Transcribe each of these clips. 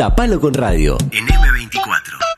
Tapalo con radio. En M24.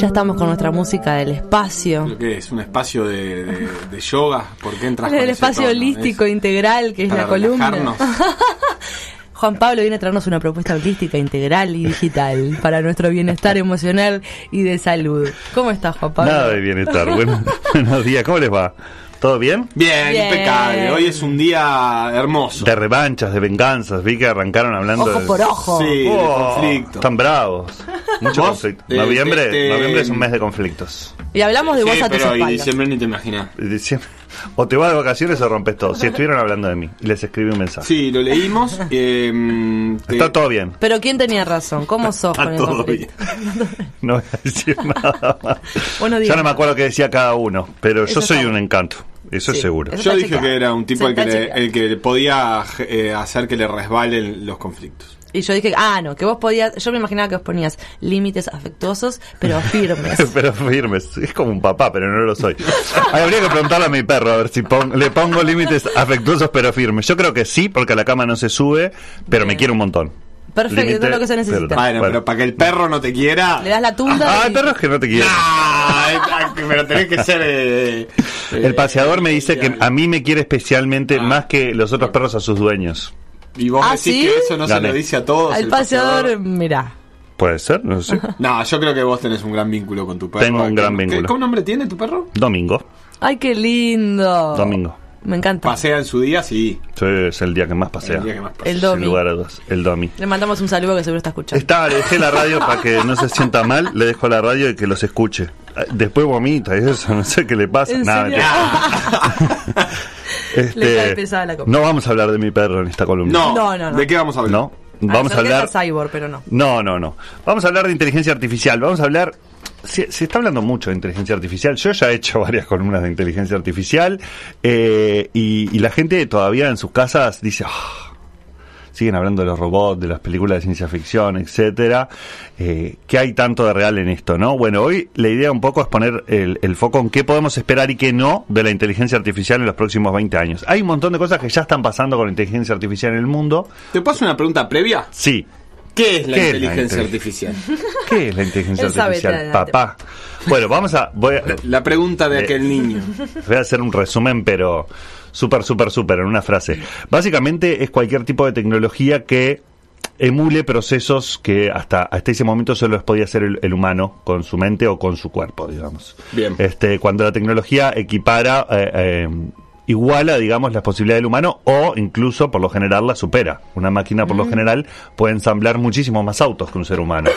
Ya estamos con nuestra música del espacio. ¿Qué es? ¿Un espacio de, de- de yoga? ¿Por qué entras con El espacio tono? holístico Es integral, que es para la columna. Juan Pablo viene a traernos una propuesta holística integral y digital para nuestro bienestar emocional y de salud. ¿Cómo estás, Juan Pablo? Nada de bienestar. Bueno, buenos días, ¿cómo les va? ¿Todo bien? Bien, Bien. impecable. Hoy es un día hermoso. De revanchas, de venganzas. Vi que arrancaron hablando Ojo de... por ojo. Sí, de Oh, conflicto. Están bravos. Mucho ¿Vos? conflicto. Te- noviembre, te- te- noviembre es un mes de conflictos. Y hablamos de Sí, vos a tus pero y espaldas. diciembre ni te imaginas. Y diciembre- O te vas de vacaciones o rompes todo. Si estuvieron hablando de mí, y les escribí un mensaje. Sí, lo leímos. eh, te- Está todo bien. Pero ¿quién tenía razón? ¿Cómo sos Está con el todo conflicto? No voy a decir nada más. Bueno, ya no me acuerdo qué decía cada uno, pero Eso yo soy un encanto. Eso Sí. es seguro. Eso Yo dije chequeado. que era un tipo el que, le, el que podía eh, hacer que le resbalen los conflictos. Y yo dije, ah, no, que vos podías, yo me imaginaba que vos ponías límites afectuosos, pero firmes. pero firmes. Es como un papá, pero no lo soy. Ay, habría que preguntarle a mi perro a ver si pon- le pongo límites afectuosos pero firmes. Yo creo que sí, porque a la cama no se sube, pero me quiere un montón. Perfecto, Límite, es lo que se necesita. pero- Bueno, pero para que el perro no te quiera. Le das la tunda Ah, y- hay perros que no te quieren. Ah, pero tenés que ser. eh, El paseador me dice que a mí me quiere especialmente Ah. más que los otros perros a sus dueños. Y vos ¿Ah, decís sí? que eso no se lo dice a todos. Al el paseador, mirá. Puede ser, no sé. No, yo creo que vos tenés un gran vínculo con tu perro. Tengo un gran ¿Qué- vínculo. ¿Qué nombre tiene tu perro? Domingo. Ay, qué lindo. Domingo. Me encanta. Pasea en su día, sí. Sí, es el día que más pasea. El día que más pasea. El Sin Domi. lugar a dudas. El Domi. Le mandamos un saludo que seguro está escuchando. Está, le dejé la radio para que no se sienta mal, le dejo la radio y que los escuche. Después vomita y eso, no sé qué le pasa. ¿En Nada, serio? que- este, Le cae pesada la copa. no vamos a hablar de mi perro en esta columna. No, No, no, no. ¿De qué vamos a hablar? ¿No? Vamos a que hablar... Cyborg, pero no. No, no, no. Vamos a hablar de inteligencia artificial. Vamos a hablar. Se, se está hablando mucho de inteligencia artificial. Yo ya he hecho varias columnas de inteligencia artificial eh, y, y la gente todavía en sus casas dice. "Ah". siguen hablando de los robots, de las películas de ciencia ficción, etcétera. Eh, ¿Qué hay tanto de real en esto, no? Bueno, hoy la idea un poco es poner el, el foco en qué podemos esperar y qué no de la inteligencia artificial en los próximos 20 años. Hay un montón de cosas que ya están pasando con la inteligencia artificial en el mundo. ¿Te paso una pregunta previa? Sí, ¿Qué es la ¿Qué es la inteligencia intel- artificial? ¿Qué es la inteligencia artificial, papá? Bueno, vamos a voy, a La pregunta de Eh, aquel niño. voy a hacer un resumen, pero súper, súper, súper en una frase. Básicamente es cualquier tipo de tecnología que emule procesos que hasta, hasta ese momento solo los podía hacer el, el humano con su mente o con su cuerpo, digamos. Bien. Este, cuando la tecnología equipara, eh, eh, iguala, digamos, las posibilidades del humano o incluso, por lo general, la supera. Una máquina, por lo general, puede ensamblar muchísimos más autos que un ser humano.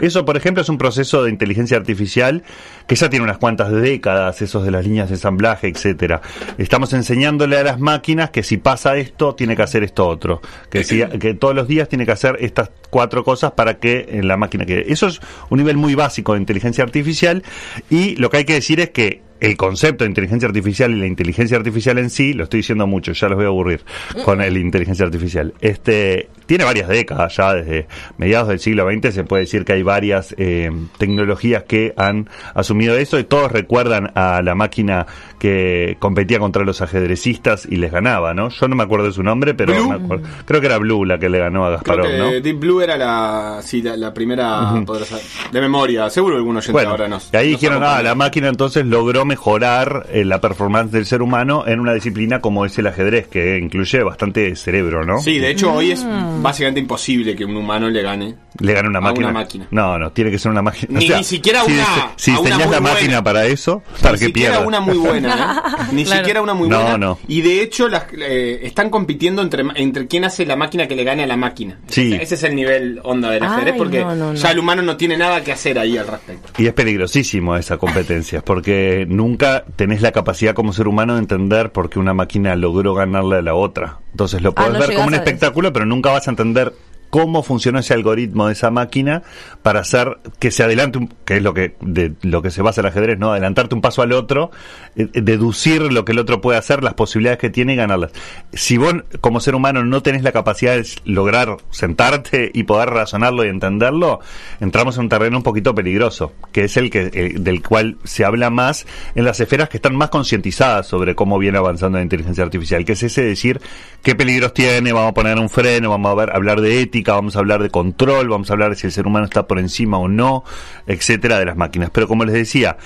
Eso, por ejemplo, es un proceso de inteligencia artificial que ya tiene unas cuantas décadas, esos de las líneas de ensamblaje, etcétera. Estamos enseñándole a las máquinas que si pasa esto, tiene que hacer esto otro. Que, si, que todos los días tiene que hacer estas cuatro cosas para que en la máquina quede. Eso es un nivel muy básico de inteligencia artificial y lo que hay que decir es que el concepto de inteligencia artificial y la inteligencia artificial en sí, lo estoy diciendo mucho, ya los voy a aburrir con el inteligencia artificial. Este tiene varias décadas ya, desde mediados del siglo XX se puede decir que hay varias eh, tecnologías que han asumido eso y todos recuerdan a la máquina que competía contra los ajedrecistas y les ganaba, ¿no? Yo no me acuerdo de su nombre, pero me acuerdo- creo que era Blue la que le ganó a Creo Gasparov, que ¿no? Deep Blue era la, sí, la, la primera poderosa- de memoria. Seguro que algunos oyentes Bueno, ahora nos. y ahí nos dijeron, ah, la máquina entonces logró mejorar eh, la performance del ser humano en una disciplina como es el ajedrez, que incluye bastante cerebro, ¿no? Sí, de hecho, hoy es básicamente imposible que un humano le gane. Le gana una a máquina. una máquina. No, no, tiene que ser una máquina. Ni- ni siquiera si, una- Si muy la buena. máquina para eso, para Ni que siquiera una muy buena, ¿eh? Ni Claro. siquiera una muy buena. no. Y de hecho, las, eh, están compitiendo entre, entre quién hace la máquina que le gane a la máquina. Sí. Ese es el nivel onda del ajedrez, porque no, no, no. ya el humano no tiene nada que hacer ahí al respecto. Y es peligrosísimo esa competencia, porque nunca tenés la capacidad como ser humano de entender por qué una máquina logró ganarle a la otra. Entonces lo Ah, podés no ver como un espectáculo, pero nunca vas a entender cómo funcionó ese algoritmo de esa máquina para hacer que se adelante, un- que es lo que de lo que se basa el ajedrez, ¿no? Adelantarte un paso al otro, eh, eh, deducir lo que el otro puede hacer, las posibilidades que tiene y ganarlas. Si vos como ser humano no tenés la capacidad de lograr sentarte y poder razonarlo y entenderlo, entramos en un terreno un poquito peligroso, que es el que eh, del cual se habla más en las esferas que están más concientizadas sobre cómo viene avanzando la inteligencia artificial, que es ese decir qué peligros tiene, vamos a poner un freno, vamos a ver, hablar de ética, vamos a hablar de control, vamos a hablar de si el ser humano está por encima o no, etcétera, de las máquinas. Pero como les decía,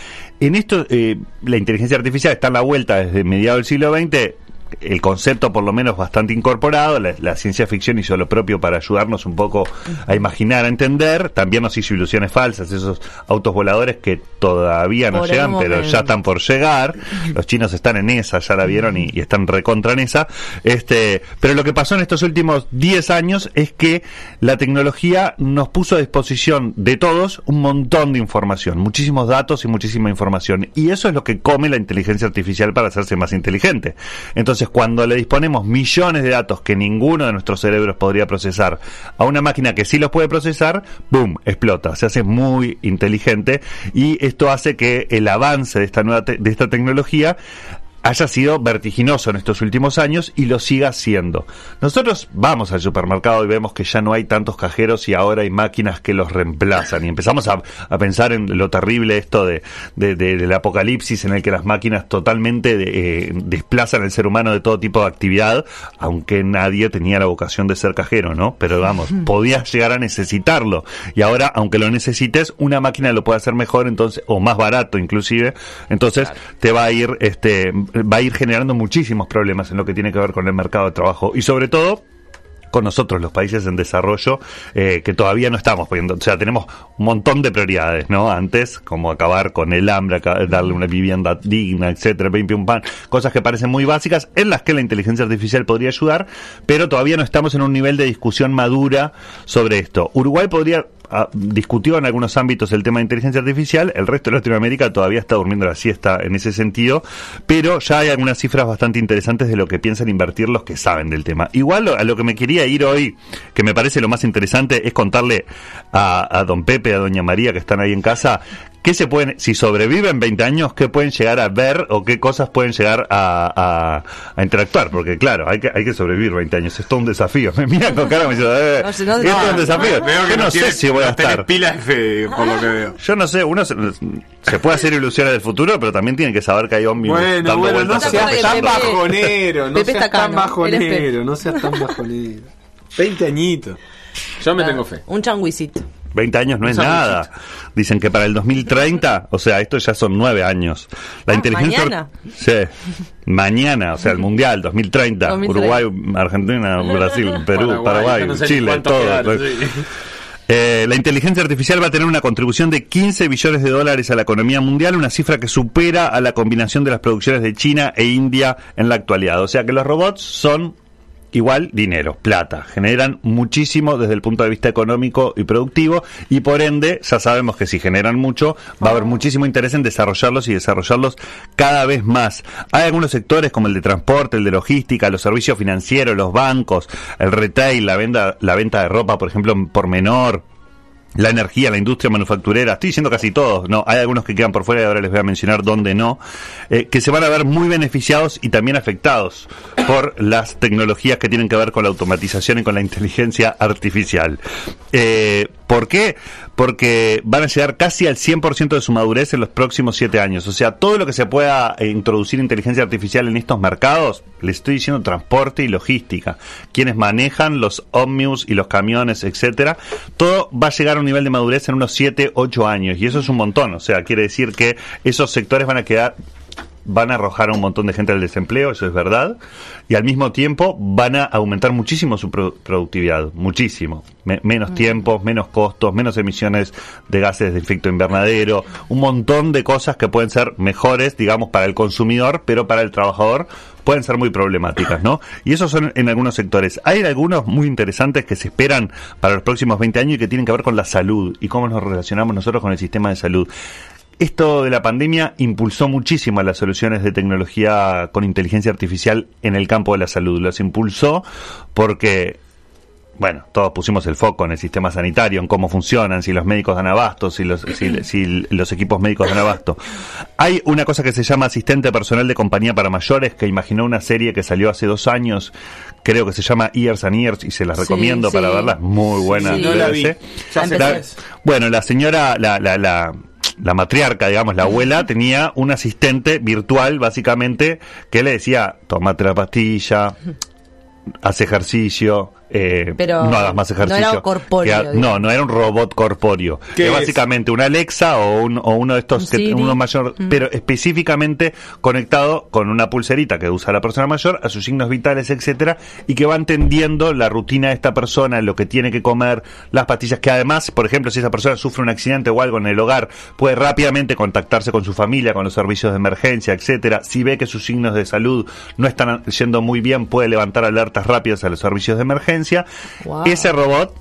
en esto eh, la inteligencia artificial está en la vuelta desde mediados del siglo XX, el concepto por lo menos bastante incorporado, la, la ciencia ficción hizo lo propio para ayudarnos un poco a imaginar, a entender, también nos hizo ilusiones falsas, esos autos voladores que todavía no Por llegan, pero ya están por llegar, los chinos están en esa, ya la vieron y, y están recontra en esa, este, pero lo que pasó en estos últimos 10 años es que la tecnología nos puso a disposición de todos un montón de información, muchísimos datos y muchísima información, y eso es lo que come la inteligencia artificial para hacerse más inteligente. Entonces, cuando le disponemos millones de datos que ninguno de nuestros cerebros podría procesar a una máquina que sí los puede procesar, ¡boom! explota, se hace muy inteligente y esto hace que el avance de esta nueva de esta tecnología haya sido vertiginoso en estos últimos años y lo siga siendo. Nosotros vamos al supermercado y vemos que ya no hay tantos cajeros y ahora hay máquinas que los reemplazan. Y empezamos a, a pensar en lo terrible esto de, de- de- del apocalipsis en el que las máquinas totalmente de- eh, desplazan al ser humano de todo tipo de actividad, aunque nadie tenía la vocación de ser cajero, ¿no? Pero vamos, podías llegar a necesitarlo. Y ahora, aunque lo necesites, una máquina lo puede hacer mejor, entonces, o más barato inclusive, entonces te va a ir, este, va a ir generando muchísimos problemas en lo que tiene que ver con el mercado de trabajo y sobre todo con nosotros, los países en desarrollo, eh, que todavía no estamos poniendo. O sea, tenemos un montón de prioridades, ¿no? Antes, como acabar con el hambre, darle una vivienda digna, etcétera, pim, pim, cosas que parecen muy básicas, en las que la inteligencia artificial podría ayudar, pero todavía no estamos en un nivel de discusión madura sobre esto. Uruguay podría discutió en algunos ámbitos el tema de inteligencia artificial, el resto de Latinoamérica todavía está durmiendo la siesta en ese sentido, pero ya hay algunas cifras bastante interesantes de lo que piensan invertir los que saben del tema. Igual a lo que me quería ir hoy, que me parece lo más interesante, es contarle a, a don Pepe, a doña María, que están ahí en casa, ¿Qué se pueden, si sobreviven 20 años, qué pueden llegar a ver o qué cosas pueden llegar a, a- a interactuar? Porque claro, hay que, hay que sobrevivir 20 años, es todo un desafío. Me miran con cara, me dicen, eh, No no- esto es un desafío. Veo que Yo no sé si voy a estar. pilas de fe, por lo que veo. Yo no sé, uno se, se puede hacer ilusiones del futuro, pero también tiene que saber que hay ómnibus Bueno, dando bueno, no vueltas seas tan bajonero, no seas tan bajonero, no seas tan bajonero. 20 añitos. Yo me tengo fe. Un changuisito. 20 años no es nada. Dicen que para el 2030, o sea, esto ya son 9 años. La Ah, inteligencia mañana. Sí. Mañana, o sea, el Mundial 2030, 2030. Uruguay, Argentina, Brasil, Perú, Paraguay, Paraguay, yo no sé ni Chile, todo. quedaron, sí. Eh, la inteligencia artificial va a tener una contribución de 15 billones de dólares a la economía mundial, una cifra que supera a la combinación de las producciones de China e India en la actualidad. O sea que los robots son igual dinero, plata, generan muchísimo desde el punto de vista económico y productivo y por ende ya sabemos que si generan mucho va a haber muchísimo interés en desarrollarlos y desarrollarlos cada vez más. Hay algunos sectores como el de transporte, el de logística, los servicios financieros, los bancos, el retail, la venta, la venta de ropa, por ejemplo, por menor, la energía, la industria manufacturera, estoy diciendo casi todos, no, hay algunos que quedan por fuera y ahora les voy a mencionar dónde no, eh, que se van a ver muy beneficiados y también afectados por las tecnologías que tienen que ver con la automatización y con la inteligencia artificial. Eh, ¿Por qué? Porque van a llegar casi al 100% de su madurez en los próximos 7 años. O sea, todo lo que se pueda eh, introducir inteligencia artificial en estos mercados, les estoy diciendo transporte y logística, quienes manejan los ómnibus y los camiones, etcétera, todo va a llegar a un nivel de madurez en unos 7, 8 años. Y eso es un montón. O sea, quiere decir que esos sectores van a quedar van a arrojar a un montón de gente al desempleo, eso es verdad, y al mismo tiempo van a aumentar muchísimo su pro- productividad, muchísimo. Me- menos tiempos, menos costos, menos emisiones de gases de efecto invernadero, un montón de cosas que pueden ser mejores, digamos, para el consumidor, pero para el trabajador pueden ser muy problemáticas, ¿no? Y esos son en algunos sectores. Hay algunos muy interesantes que se esperan para los próximos 20 años y que tienen que ver con la salud y cómo nos relacionamos nosotros con el sistema de salud. Esto de la pandemia impulsó muchísimo las soluciones de tecnología con inteligencia artificial en el campo de la salud. Las impulsó porque bueno, todos pusimos el foco en el sistema sanitario, en cómo funcionan, si los médicos dan abasto, si los, si, si los equipos médicos dan abasto. Hay una cosa que se llama asistente personal de compañía para mayores, que imaginó una serie que salió hace dos años, creo que se llama Years and Years, y se las Sí, recomiendo para sí. verla, muy buena. Sí. No la vi. BBC. Ya es. Bueno, la señora, la, la, la, la matriarca, digamos, la abuela, tenía un asistente virtual, básicamente, que le decía, tomate la pastilla, haz ejercicio, eh, Pero no hagas más no ejercicio. era corpóreo, Que no, no era un robot corpóreo. ¿Qué Es es? básicamente una Alexa o, un- o uno de estos, que, uno mayor, Mm. pero específicamente conectado con una pulserita que usa la persona mayor, a sus signos vitales, etcétera, y que va entendiendo la rutina de esta persona, lo que tiene que comer, las pastillas, que además, por ejemplo, si esa persona sufre un accidente o algo en el hogar, puede rápidamente contactarse con su familia, con los servicios de emergencia, etcétera. Si ve que sus signos de salud no están yendo muy bien, puede levantar alertas rápidas a los servicios de emergencia. Wow. Ese robot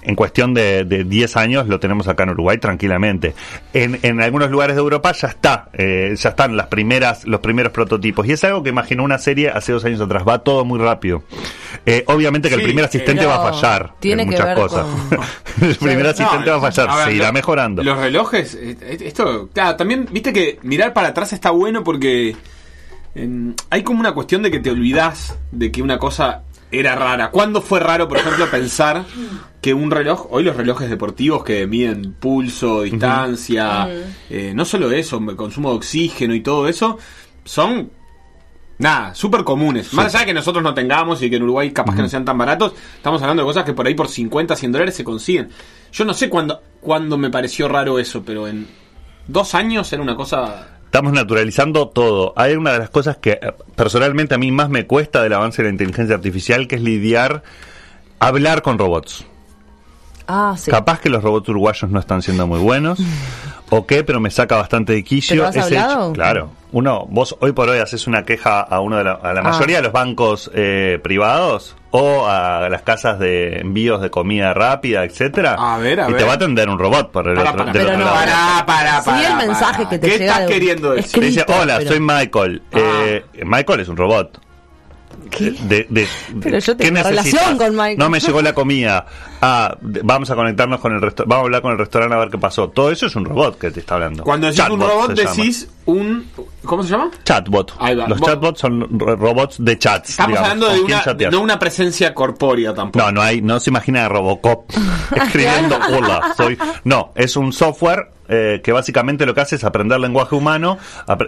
en cuestión de, de 10 años lo tenemos acá en Uruguay tranquilamente. En, en algunos lugares de Europa ya está, eh, ya están las primeras, los primeros prototipos. Y es algo que imaginó una serie hace dos años atrás. Va todo muy rápido. Eh, obviamente que el primer asistente va a fallar tiene en que muchas ver cosas. con- el primer No, asistente va a fallar, a ver, se irá lo- mejorando. Los relojes, eh, esto, claro, también, viste que mirar para atrás está bueno porque em, hay como una cuestión de que te olvidas de que una cosa era rara. ¿Cuándo fue raro, por ejemplo, pensar que un reloj, hoy los relojes deportivos que miden pulso, distancia, eh, no solo eso, consumo de oxígeno y todo eso, son Nada, súper comunes. Más allá de que nosotros no tengamos y que en Uruguay capaz que no sean tan baratos, estamos hablando de cosas que por ahí por 50, 100 dólares se consiguen. Yo no sé cuándo, cuándo me pareció raro eso, pero en dos años era una cosa... Estamos naturalizando todo. Hay una de las cosas que eh, personalmente a mí más me cuesta del avance de la inteligencia artificial, que es lidiar, hablar con robots. Ah, sí. Capaz que los robots uruguayos no están siendo muy buenos, o qué, pero me saca bastante de quicio. ¿Pero has ese hablado? hecho- claro. Uno, vos hoy por hoy haces una queja a uno de la, a la Ah. mayoría de los bancos eh, privados o a las casas de envíos de comida rápida, etcétera. A ver, a y ver. te va a atender un robot por el Para, otro, para, del pero otro no, lado. para, para, Si el para, mensaje para. que te ¿Qué llega estás de- queriendo decir? escrito. Dice, hola, pero- soy Michael. Ah. Eh, Michael es un robot. ¿Qué? De, de- Pero yo ¿qué tengo necesitas? relación con Michael. No me llegó la comida. Ah, de- vamos a conectarnos con el restaurante. Vamos a hablar con el restaurante a ver qué pasó. Todo eso es un robot que te está hablando. Cuando decís un Chatbot robot se llama. decís un... ¿Cómo se llama? Chatbot. Ahí va. Los chatbots son ro- robots de chats. Estamos digamos, hablando de una, chatear. no una presencia corpórea tampoco. No, no hay, no se imagina a Robocop escribiendo hola, soy. No, es un software eh, que básicamente lo que hace es aprender lenguaje humano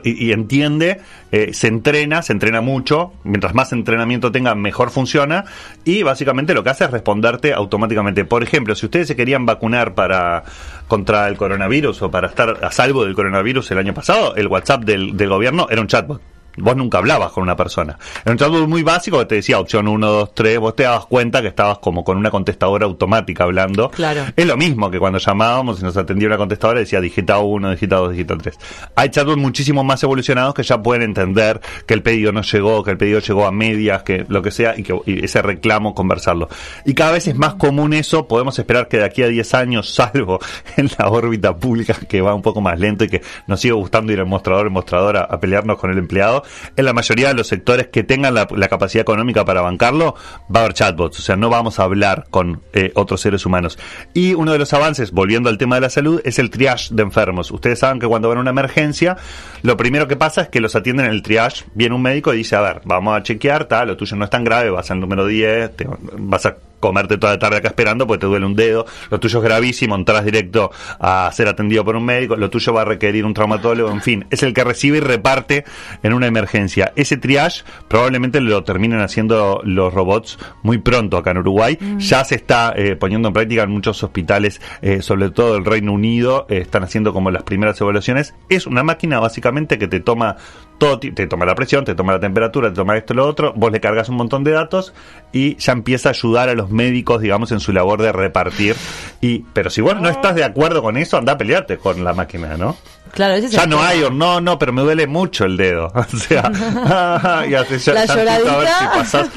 y, entiende, eh, se entrena, se entrena mucho, mientras más entrenamiento tenga, mejor funciona, y básicamente lo que hace es responderte automáticamente. Por ejemplo, si ustedes se querían vacunar para contra el coronavirus o para estar a salvo del coronavirus el año pasado, el WhatsApp del gobierno era un chatbot. Vos nunca hablabas con una persona. Era un chatbot muy básico que te decía opción 1, 2, 3. Vos te dabas cuenta que estabas como con una contestadora automática hablando. Claro. Es lo mismo que cuando llamábamos y nos atendía una contestadora y decía digita 1, digita 2, digita 3. Hay chatbots muchísimo más evolucionados que ya pueden entender que el pedido no llegó, que el pedido llegó a medias, que lo que sea, y que y ese reclamo conversarlo. Y cada vez es más común eso. Podemos esperar que de aquí a 10 años, salvo en la órbita pública que va un poco más lento y que nos sigue gustando ir al mostrador, el mostrador a, a pelearnos con el empleado, en la mayoría de los sectores que tengan la, capacidad económica para bancarlo, va a haber chatbots. O sea, no vamos a hablar con eh, otros seres humanos. Y uno de los avances, volviendo al tema de la salud, es el triage de enfermos. Ustedes saben que cuando van a una emergencia, lo primero que pasa es que los atienden en el triage. Viene un médico y dice, a ver, vamos a chequear, tal, lo tuyo no es tan grave, vas al número 10, te- vas a comerte toda la tarde acá esperando porque te duele un dedo, lo tuyo es gravísimo, entras directo a ser atendido por un médico, lo tuyo va a requerir un traumatólogo, en fin, es el que recibe y reparte en una emergencia. Ese triage probablemente lo terminen haciendo los robots muy pronto acá en Uruguay, ya se está eh, poniendo en práctica en muchos hospitales, eh, sobre todo el Reino Unido, eh, están haciendo como las primeras evaluaciones, es una máquina básicamente que te toma todo, te toma la presión, te toma la temperatura, te toma esto y lo otro, vos le cargas un montón de datos y ya empieza a ayudar a los médicos, digamos, en su labor de repartir. Y, pero si vos no estás de acuerdo con eso, anda a pelearte con la máquina, ¿no? Claro, ese es Ya no hay, o no, no, pero me duele mucho el dedo. O sea, ah, y ya- La tantito a ver lloradita. si pasás.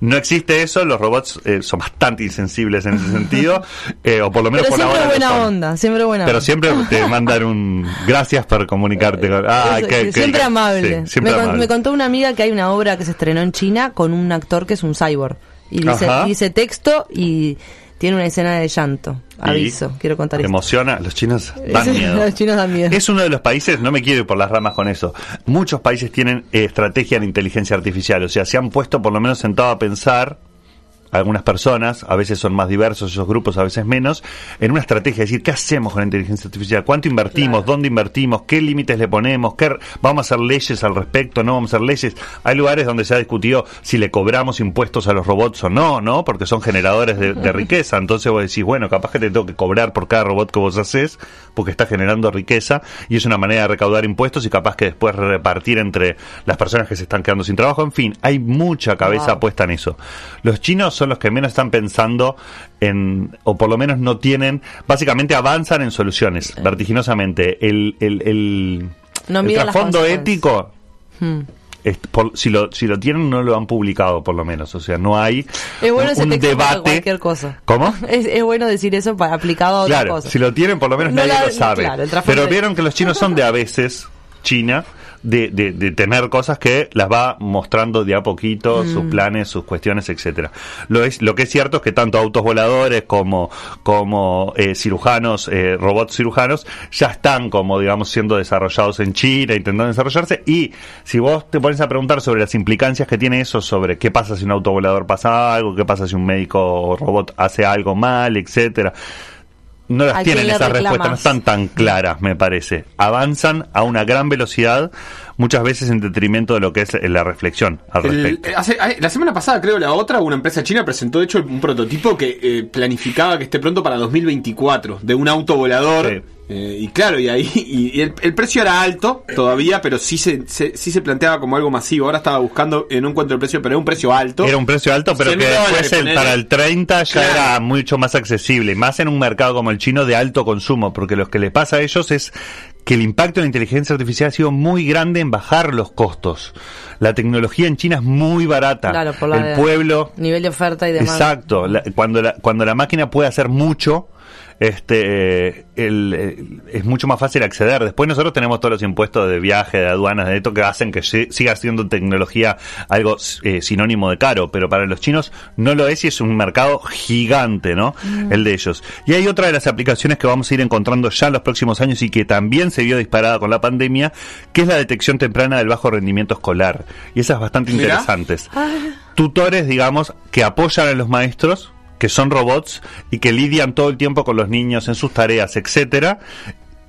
No existe eso, los robots eh, son bastante insensibles en ese sentido, eh, o por lo menos Pero por siempre ahora. buena onda, siempre buena Pero onda. siempre te mandan un gracias por comunicarte con. Ah, Eso, siempre amable. sí, siempre me, con- amable. me contó una amiga que hay una obra que se estrenó en China con un actor que es un cyborg. Y dice, texto y tiene una escena de llanto. Aviso, quiero contar esto. emociona, los chinos dan miedo. Los chinos dan miedo. Es uno de los países, no me quiero ir por las ramas con eso. Muchos países tienen eh, estrategia en inteligencia artificial, o sea, se han puesto por lo menos sentado a pensar algunas personas, a veces son más diversos esos grupos, a veces menos, en una estrategia, es decir, ¿qué hacemos con la inteligencia artificial? ¿Cuánto invertimos? Claro. ¿Dónde invertimos? ¿Qué límites le ponemos? ¿Qué, ¿Vamos a hacer leyes al respecto? ¿No vamos a hacer leyes? Hay lugares donde se ha discutido si le cobramos impuestos a los robots o no, ¿no? Porque son generadores de, de riqueza. Entonces vos decís, bueno, capaz que te tengo que cobrar por cada robot que vos haces, porque está generando riqueza, y es una manera de recaudar impuestos y capaz que después repartir entre las personas que se están quedando sin trabajo. En fin, hay mucha cabeza Wow. puesta en eso. Los chinos son los que menos están pensando en, o por lo menos no tienen, básicamente avanzan en soluciones vertiginosamente. El, el, el, No el trasfondo consecuencias. ético, Hmm. es- por- si, lo, si lo tienen, no lo han publicado, por lo menos. O sea, no hay Es bueno un, un debate. cualquier cosa. ¿Cómo? Es, es bueno decir eso para aplicado a otra Claro, cosa. si lo tienen, por lo menos No nadie la- lo sabe. claro, Pero vieron que los chinos son de a veces, China, de, de, de tener cosas que las va mostrando de a poquito, Mm. sus planes, sus cuestiones, etcétera. Lo es, lo que es cierto es que tanto autos voladores como, como eh, cirujanos, eh, robots cirujanos, ya están como digamos siendo desarrollados en China, intentando desarrollarse, y si vos te pones a preguntar sobre las implicancias que tiene eso, sobre qué pasa si un auto volador pasa algo, qué pasa si un médico o robot hace algo mal, etcétera no las ¿A quién tienen esas reclamas? respuestas, no están tan claras, me parece. Avanzan a una gran velocidad, muchas veces en detrimento de lo que es la reflexión al respecto. eh, hace- la semana pasada, creo, la otra, una empresa china presentó, de hecho, un prototipo que eh, planificaba que esté pronto para 2024, de un auto volador. Sí. Eh, y claro, y ahí y, y el, el precio era alto todavía, pero sí se, se- sí se planteaba como algo masivo. Ahora estaba buscando, no encuentro el precio, pero era un precio alto. Era un precio alto, pero 100 que después el- para el 30 ya Claro. era mucho más accesible, más en un mercado como el chino de alto consumo, porque lo que les pasa a ellos es que el impacto de la inteligencia artificial ha sido muy grande en bajar los costos. La tecnología en China es muy barata. Claro, por la- el pueblo Nivel de oferta y demás. Exacto, la- cuando, la, cuando la máquina puede hacer mucho, este eh, el, eh, es mucho más fácil acceder. Después nosotros tenemos todos los impuestos de viaje, de aduanas, de esto que hacen que si- siga siendo tecnología algo eh, sinónimo de caro, pero para los chinos no lo es y es un mercado gigante, ¿no? El de ellos. Y hay otra de las aplicaciones que vamos a ir encontrando ya en los próximos años y que también se vio disparada con la pandemia, que es la detección temprana del bajo rendimiento escolar. Y esas bastante interesantes tutores, digamos, que apoyan a los maestros, que son robots y que lidian todo el tiempo con los niños en sus tareas, etcétera,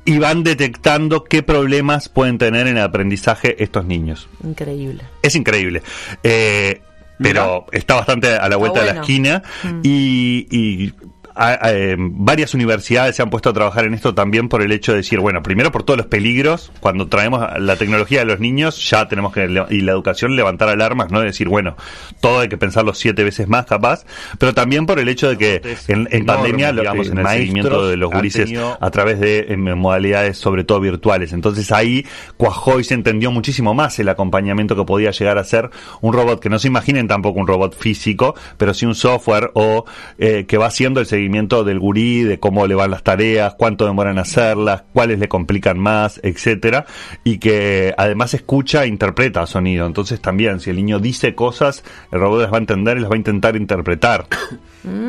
y van detectando qué problemas pueden tener en el aprendizaje estos niños. Increíble. Es increíble. Eh, pero está bastante a la vuelta de la esquina y, y a- a- eh, varias universidades se han puesto a trabajar en esto también por el hecho de decir, bueno, primero por todos los peligros, cuando traemos la tecnología a los niños ya tenemos que, y la educación, levantar alarmas, ¿no? De decir, bueno, todo hay que pensarlo siete veces más capaz, pero también por el hecho de que en, en pandemia, lo- digamos, en el seguimiento de los gurises a través de modalidades sobre todo virtuales. Entonces ahí cuajó y se entendió muchísimo más el acompañamiento que podía llegar a ser un robot, que no se imaginen tampoco un robot físico, pero sí un software o eh, que va haciendo el seguimiento del gurí, de cómo le van las tareas, cuánto demoran en hacerlas, cuáles le complican más, etcétera, y que además escucha e interpreta sonido. Entonces también, si el niño dice cosas, el robot las va a entender y las va a intentar interpretar.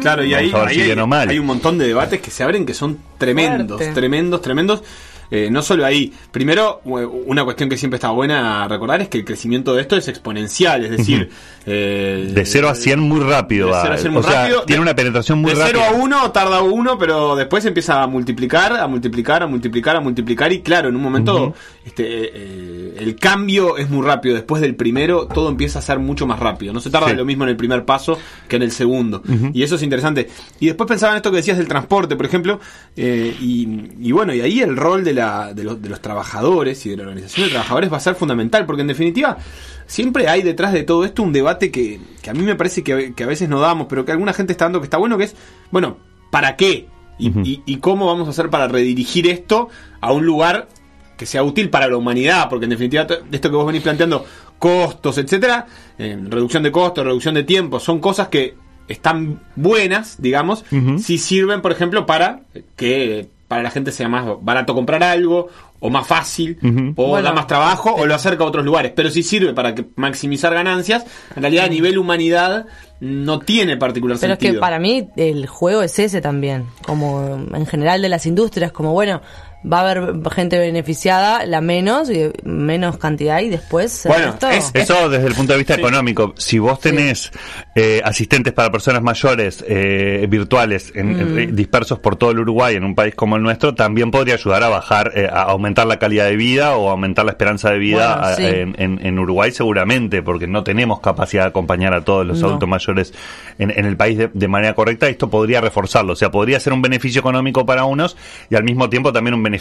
Claro, y ahí, Vamos a ver ahí si hay, un montón de debates que se abren que son tremendos, Fuerte. tremendos, tremendos. Eh, no solo ahí. Primero, u- una cuestión que siempre está buena recordar es que el crecimiento de esto es exponencial, es decir, eh, De 0 a 100 muy rápido. de va. cero a cien muy o sea, rápido. tiene De- una penetración muy de rápida. 0 a 1 tarda uno, pero después empieza a multiplicar, a multiplicar, a multiplicar, a multiplicar y claro, en un momento este, eh, el cambio es muy rápido. Después del primero todo empieza a ser mucho más rápido. No se tarda Sí. lo mismo en el primer paso que en el segundo. Y eso es interesante. Y después pensaba en esto que decías del transporte, por ejemplo, eh, y, y bueno, y ahí el rol de, la, de, los, de los trabajadores y de la organización de trabajadores va a ser fundamental, porque en definitiva siempre hay detrás de todo esto un debate que, que a mí me parece que, que a veces no damos, pero que alguna gente está dando que está bueno, que es, bueno, ¿para qué? Y, Ujú. y- y cómo vamos a hacer para redirigir esto a un lugar que sea útil para la humanidad, porque en definitiva to- esto que vos venís planteando, costos, etcétera, eh, reducción de costos, reducción de tiempo, son cosas que están buenas, digamos, si sirven, por ejemplo, para que para la gente sea más barato comprar algo o más fácil, o Bueno, da más trabajo, o lo acerca a otros lugares. Pero si sirve para que maximizar ganancias, en realidad a nivel humanidad no tiene particular Pero es sentido. que para mí el juego es ese también, como en general de las industrias, como bueno, va a haber gente beneficiada, la menos, y menos cantidad y después... Bueno, es- Eso desde el punto de vista Sí. económico. Si vos tenés eh, asistentes para personas mayores eh, virtuales en- Mm. dispersos por todo el Uruguay en un país como el nuestro, también podría ayudar a bajar, eh, a aumentar la calidad de vida o aumentar la esperanza de vida Bueno, a- sí. en, en- en Uruguay seguramente, porque no tenemos capacidad de acompañar a todos los No. adultos mayores en, en el país de, de manera correcta. Esto podría reforzarlo, o sea, podría ser un beneficio económico para unos y al mismo tiempo también un beneficio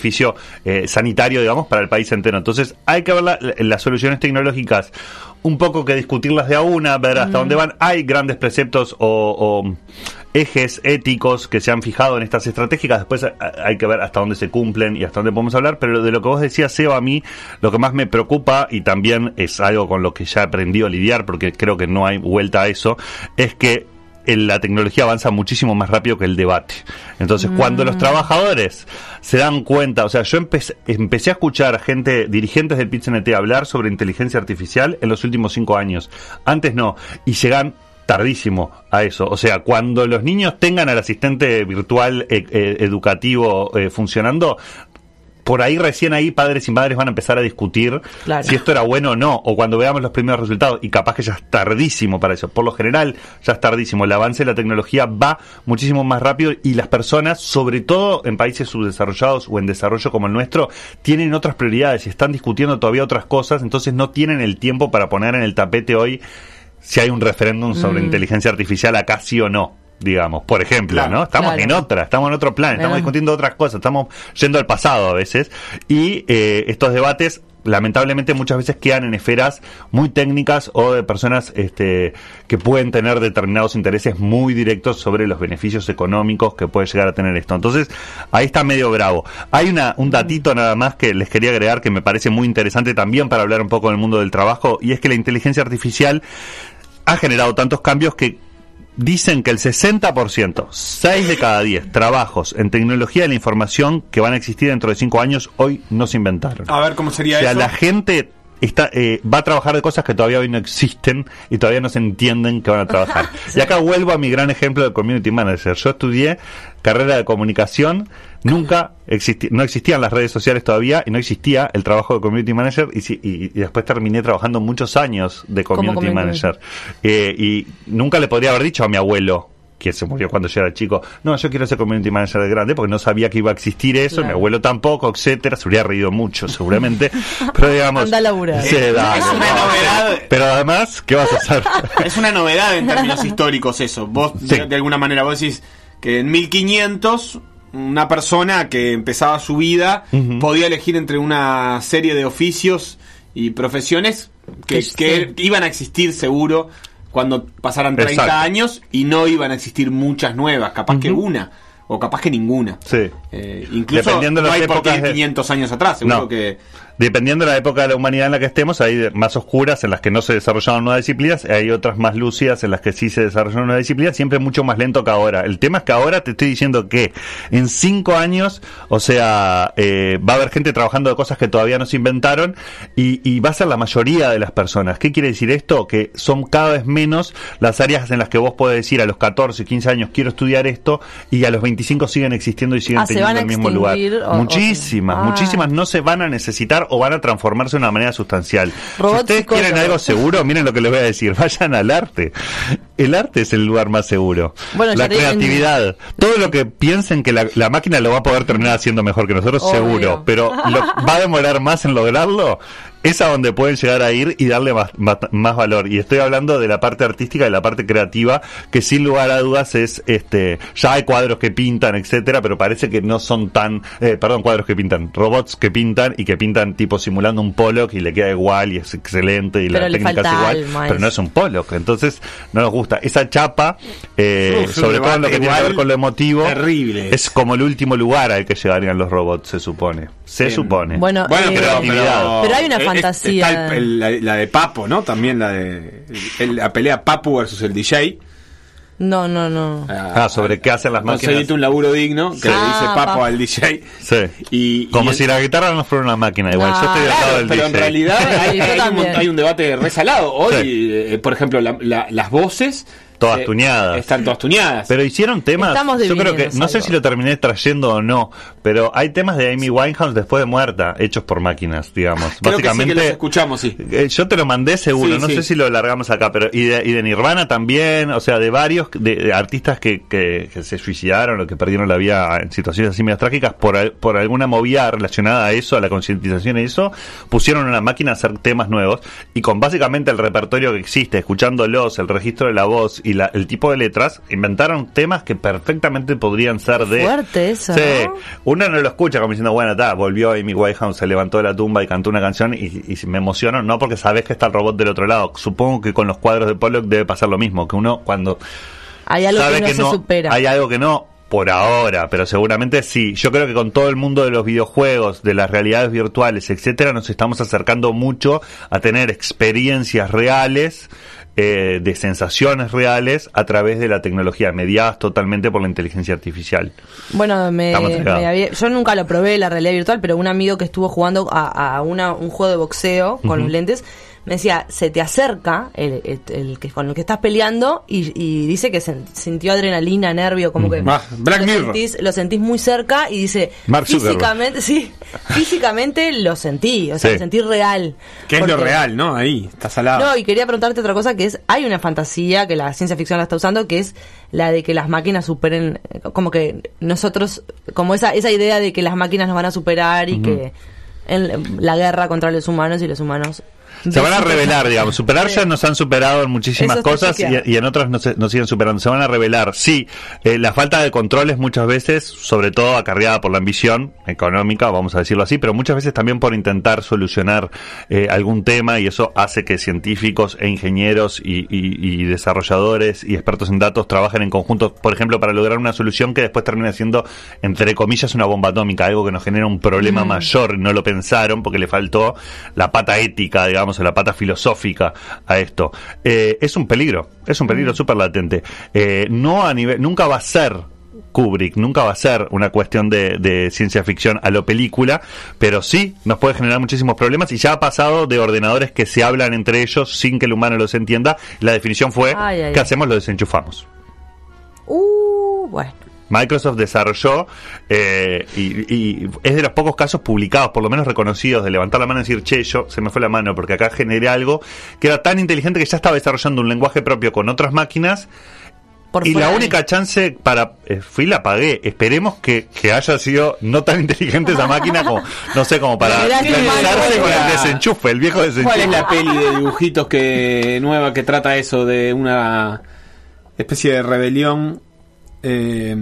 eh, sanitario, digamos, para el país entero. Entonces, hay que ver la- las soluciones tecnológicas un poco que discutirlas de a una, ver hasta dónde van. Hay grandes preceptos o, o ejes éticos que se han fijado en estas estratégicas. Después eh, hay que ver hasta dónde se cumplen y hasta dónde podemos hablar. Pero de lo que vos decías, Seba, a mí lo que más me preocupa y también es algo con lo que ya he aprendido a lidiar, porque creo que no hay vuelta a eso, es que la tecnología avanza muchísimo más rápido que el debate. Entonces, cuando los trabajadores se dan cuenta, o sea, yo empecé, empecé a escuchar a gente, dirigentes del PITCNT hablar sobre inteligencia artificial en los últimos cinco años. Antes no. Y llegan tardísimo a eso. O sea, cuando los niños tengan al asistente virtual eh, eh, educativo eh, funcionando, por ahí recién ahí padres y madres van a empezar a discutir Claro. si esto era bueno o no, o cuando veamos los primeros resultados, y capaz que ya es tardísimo para eso. Por lo general, ya es tardísimo. El avance de la tecnología va muchísimo más rápido y las personas, sobre todo en países subdesarrollados o en desarrollo como el nuestro, tienen otras prioridades y están discutiendo todavía otras cosas, entonces no tienen el tiempo para poner en el tapete hoy si hay un referéndum sobre Mm. inteligencia artificial acá sí o no. Digamos, por ejemplo, Claro. ¿no? Estamos Claro. en otra, estamos en otro plan, estamos discutiendo otras cosas, estamos yendo al pasado a veces. Y eh, estos debates, lamentablemente, muchas veces quedan en esferas muy técnicas o de personas este, que pueden tener determinados intereses muy directos sobre los beneficios económicos que puede llegar a tener esto. Entonces, ahí está medio bravo. Hay una, un datito nada más que les quería agregar que me parece muy interesante también para hablar un poco del mundo del trabajo, y es que la inteligencia artificial ha generado tantos cambios que dicen que el 60%, 6 de cada 10 trabajos en tecnología de la información que van a existir dentro de 5 años, hoy no se inventaron. A ver cómo o sería sea, eso. la gente está, eh, va a trabajar de cosas que todavía hoy no existen y todavía no se entienden que van a trabajar. Y acá vuelvo a mi gran ejemplo de community manager. Yo estudié carrera de comunicación, nunca existi no existían las redes sociales todavía y no existía el trabajo de community manager y, si- y- y después terminé trabajando muchos años de community community manager. Eh, y nunca le podría haber dicho a mi abuelo que se murió cuando yo era chico, no, yo quiero ser community manager de grande porque no sabía que iba a existir eso, Claro. mi abuelo tampoco, etcétera, se hubiera reído mucho seguramente, pero digamos... Anda a dale, Es una no, novedad. Pero además, ¿qué vas a hacer? Es una novedad en términos históricos eso. Vos, Sí. de, de alguna manera, vos decís que en 1500 una persona que empezaba su vida podía elegir entre una serie de oficios y profesiones que, Que que iban a existir seguro cuando pasaran 30 Exacto. años y no iban a existir muchas nuevas, capaz que una o capaz que ninguna. Sí. Eh, incluso Dependiendo de no hay por qué épocas ir de- 500 años atrás, seguro No. que Dependiendo de la época de la humanidad en la que estemos, hay más oscuras en las que no se desarrollaron nuevas disciplinas, hay otras más lúcidas en las que sí se desarrollaron nuevas disciplinas, siempre mucho más lento que ahora. El tema es que ahora te estoy diciendo que en cinco años, o sea, eh, va a haber gente trabajando de cosas que todavía no se inventaron y, y va a ser la mayoría de las personas. ¿Qué quiere decir esto? Que son cada vez menos las áreas en las que vos podés decir a los 14, 15 años quiero estudiar esto y a los 25 siguen existiendo y siguen Ah, ¿se teniendo el mismo lugar. o- Muchísimas, Ah. muchísimas no se van a necesitar o van a transformarse de una manera sustancial. Robot si ustedes quieren algo seguro, miren lo que les voy a decir, vayan al arte. El arte es el lugar más seguro. Bueno, la creatividad, todo lo que piensen que la, la máquina lo va a poder terminar haciendo mejor que nosotros, Obvio. seguro, pero lo- va a demorar más en lograrlo. Es a donde pueden llegar a ir y darle más, más, más valor. Y estoy hablando de la parte artística y la parte creativa, que sin lugar a dudas es, este, ya hay cuadros que pintan, etcétera, pero parece que no son tan, eh, perdón, cuadros que pintan, robots que pintan y que pintan tipo simulando un Pollock y le queda igual y es excelente y Pero la técnica es igual, alma, pero no es un Pollock, entonces no nos gusta. Esa chapa, eh, Uf, sobre todo en lo que tiene que ver con lo emotivo, terrible. es como el último lugar al que llegarían los robots, se supone. Se Bien. supone. Bueno, Bueno, eh, pero, pero- pero hay una fantasía. está el- el- la, la de Papo, ¿no? También la de el- la pelea Papo versus el DJ. No, no, no. Ah, sobre qué hacen las máquinas. Conseguiste un laburo digno, que le dice Ah, Papo pa. al DJ. Sí. Y, Como y si el- la guitarra no fuera una máquina, igual. No, yo estoy del lado Claro, del pero en DJ. realidad hay, Sí, yo hay un, hay un debate resalado. Hoy, Sí. eh, por ejemplo, la- la- las voces. Todas eh, tuneadas. Están todas tuneadas. Pero hicieron temas. Yo creo que, no sé si lo terminé trayendo o no, pero hay temas de Amy Winehouse después de muerta, hechos por máquinas, digamos. Creo que sí Básicamente. que los escuchamos, sí. Eh, Yo te lo mandé seguro, Sí, no sí. sé si lo largamos acá, pero y de, y de Nirvana también, o sea, de varios de, de artistas que, que, que se suicidaron o que perdieron la vida en situaciones así medias trágicas por, al- por alguna movida relacionada a eso, a la concientización y eso, pusieron una máquina a hacer temas nuevos y con básicamente el repertorio que existe, escuchándolos, el registro de la voz y la- el tipo de letras, inventaron temas que perfectamente podrían ser de... Fuerte eso, Sí, ¿no? uno no lo escucha como diciendo, bueno, está, volvió Amy Winehouse, se levantó de la tumba y cantó una canción y, y me emociono, no porque sabes que está el robot del otro lado. Supongo que con los cuadros de Pollock debe pasar lo mismo, que uno cuando Hay algo sabe que no que se no, supera. hay algo que no, por ahora, pero seguramente sí. Yo creo que con todo el mundo de los videojuegos, de las realidades virtuales, etcétera, nos estamos acercando mucho a tener experiencias reales. Eh, de sensaciones reales a través de la tecnología, mediadas totalmente por la inteligencia artificial. Bueno, me, había- yo nunca lo probé la realidad virtual, pero un amigo que estuvo jugando a, a una, un juego de boxeo con los lentes me decía, se te acerca el, el- el que con el que estás peleando y, y dice que sen- sintió adrenalina, nervio, como que Ah, Black lo, Mirror. sentís, lo sentís muy cerca y dice, Mark físicamente, sí, físicamente lo sentí, o sea, Sí. lo sentí real. Que es lo Porque- real, ¿no? Ahí, está salado. no, y quería preguntarte otra cosa que es, hay una fantasía que la ciencia ficción la está usando, que es la de que las máquinas superen, como que nosotros, como esa, esa idea de que las máquinas nos van a superar y que en la guerra contra los humanos y los humanos... Se van a revelar, digamos. Superar ya nos han superado en muchísimas cosas y, en otras nos, nos siguen superando. Se van a revelar. Sí, eh, la falta de controles muchas veces, sobre todo acarreada por la ambición económica, vamos a decirlo así, pero muchas veces también por intentar solucionar eh, algún tema y eso hace que científicos e ingenieros y, y- y desarrolladores y expertos en datos trabajen en conjunto, por ejemplo, para lograr una solución que después termina siendo, entre comillas, una bomba atómica, algo que nos genera un problema mayor. No lo pensaron porque le faltó la pata ética, digamos, la pata filosófica a esto. Eh, es un peligro, es un peligro súper latente. Eh, no a nivel, nunca va a ser Kubrick, nunca va a ser una cuestión de, de ciencia ficción a lo película, pero sí nos puede generar muchísimos problemas y ya ha pasado de ordenadores que se hablan entre ellos sin que el humano los entienda. La definición fue, Ay, ay, ¿qué ay. hacemos? Lo desenchufamos. Uh, bueno. Microsoft desarrolló eh, y, y es de los pocos casos publicados, por lo menos reconocidos, de levantar la mano y decir, che, yo se me fue la mano porque acá generé algo que era tan inteligente que ya estaba desarrollando un lenguaje propio con otras máquinas Por y la única chance para eh, fui y la pagué. Esperemos que, que haya sido no tan inteligente esa máquina como, no sé, como para pensarse mal, con el desenchufe, el viejo desenchufe. ¿Cuál es la peli de dibujitos que nueva que trata eso de una especie de rebelión? Eh,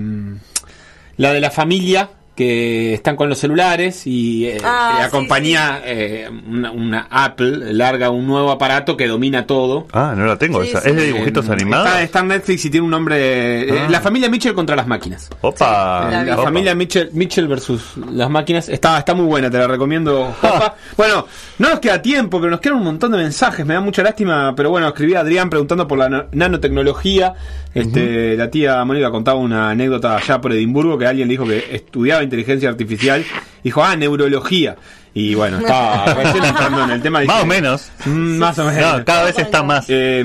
la de la familia que están con los celulares y eh, Ah, la sí, compañía, eh, una, una Apple, larga un nuevo aparato que domina todo. Ah, no la tengo Sí, esa. sí. ¿Es de dibujitos Eh, animados? Está, está en Netflix y tiene un nombre. eh, Ah. La familia Mitchell contra las máquinas. Opa. la la opa. familia Mitchell, Mitchell versus las máquinas está, está muy buena, te la recomiendo. Ah. Bueno, no nos queda tiempo, pero nos quedan un montón de mensajes, me da mucha lástima, pero bueno, escribí a Adrián preguntando por la na- nanotecnología. Este, La tía Mónica contaba una anécdota allá por Edimburgo que alguien le dijo que estudiaba inteligencia artificial. Dijo, ah, neurología. Y bueno, estaba recién entrando en el tema. Más o menos. "Mm, más o menos. No, cada vez está más. Eh,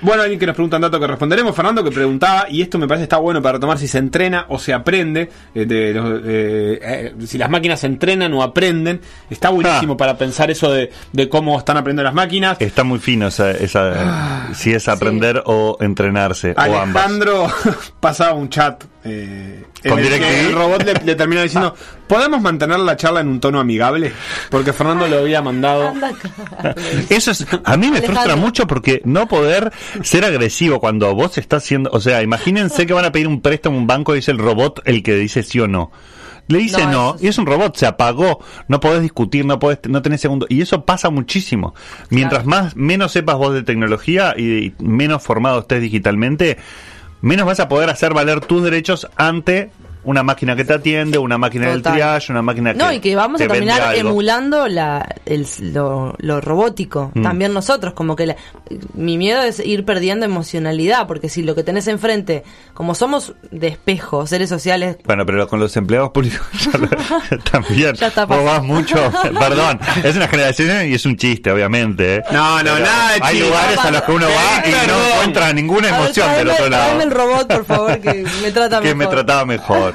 bueno, alguien que nos pregunta un dato que responderemos. Fernando que preguntaba, y esto me parece está bueno para retomar si se entrena o se aprende, eh, de los, eh, eh, si las máquinas se entrenan o aprenden. Está buenísimo Ah. para pensar eso de, de cómo están aprendiendo las máquinas. Está muy fino esa, esa si es aprender o entrenarse o ambas. Alejandro pasaba un chat eh, en ¿Con el que DirecTV? el robot le, le termina diciendo ¿Podemos mantener la charla en un tono amigable? Porque Fernando lo había mandado. Eso es, a mí me frustra mucho porque no poder ser agresivo cuando vos estás haciendo, o sea, imagínense que van a pedir un préstamo a un banco y es el robot el que dice sí o no. Le dice No, y es un robot, se apagó, no podés discutir, no podés, no tenés segundo, y eso pasa muchísimo. Mientras más, menos sepas vos de tecnología y, y menos formado estés digitalmente, menos vas a poder hacer valer tus derechos ante una máquina que te atiende, una máquina del triage, una máquina que No, y que vamos a terminar emulando la, el- lo, lo robótico. Mm. También nosotros, como que la- mi miedo es ir perdiendo emocionalidad, porque si lo que tenés enfrente, como somos de espejo, seres sociales, Bueno, pero con los empleados públicos también. Ya está Vos vas mucho. Perdón, es una generación y es un chiste, obviamente. ¿eh? No, no, Pero nada de Hay chiste. lugares a los que uno va y no encuentra ninguna ver, emoción del otro lado. tráeme el robot, por favor, que me trata que me mejor. trataba mejor.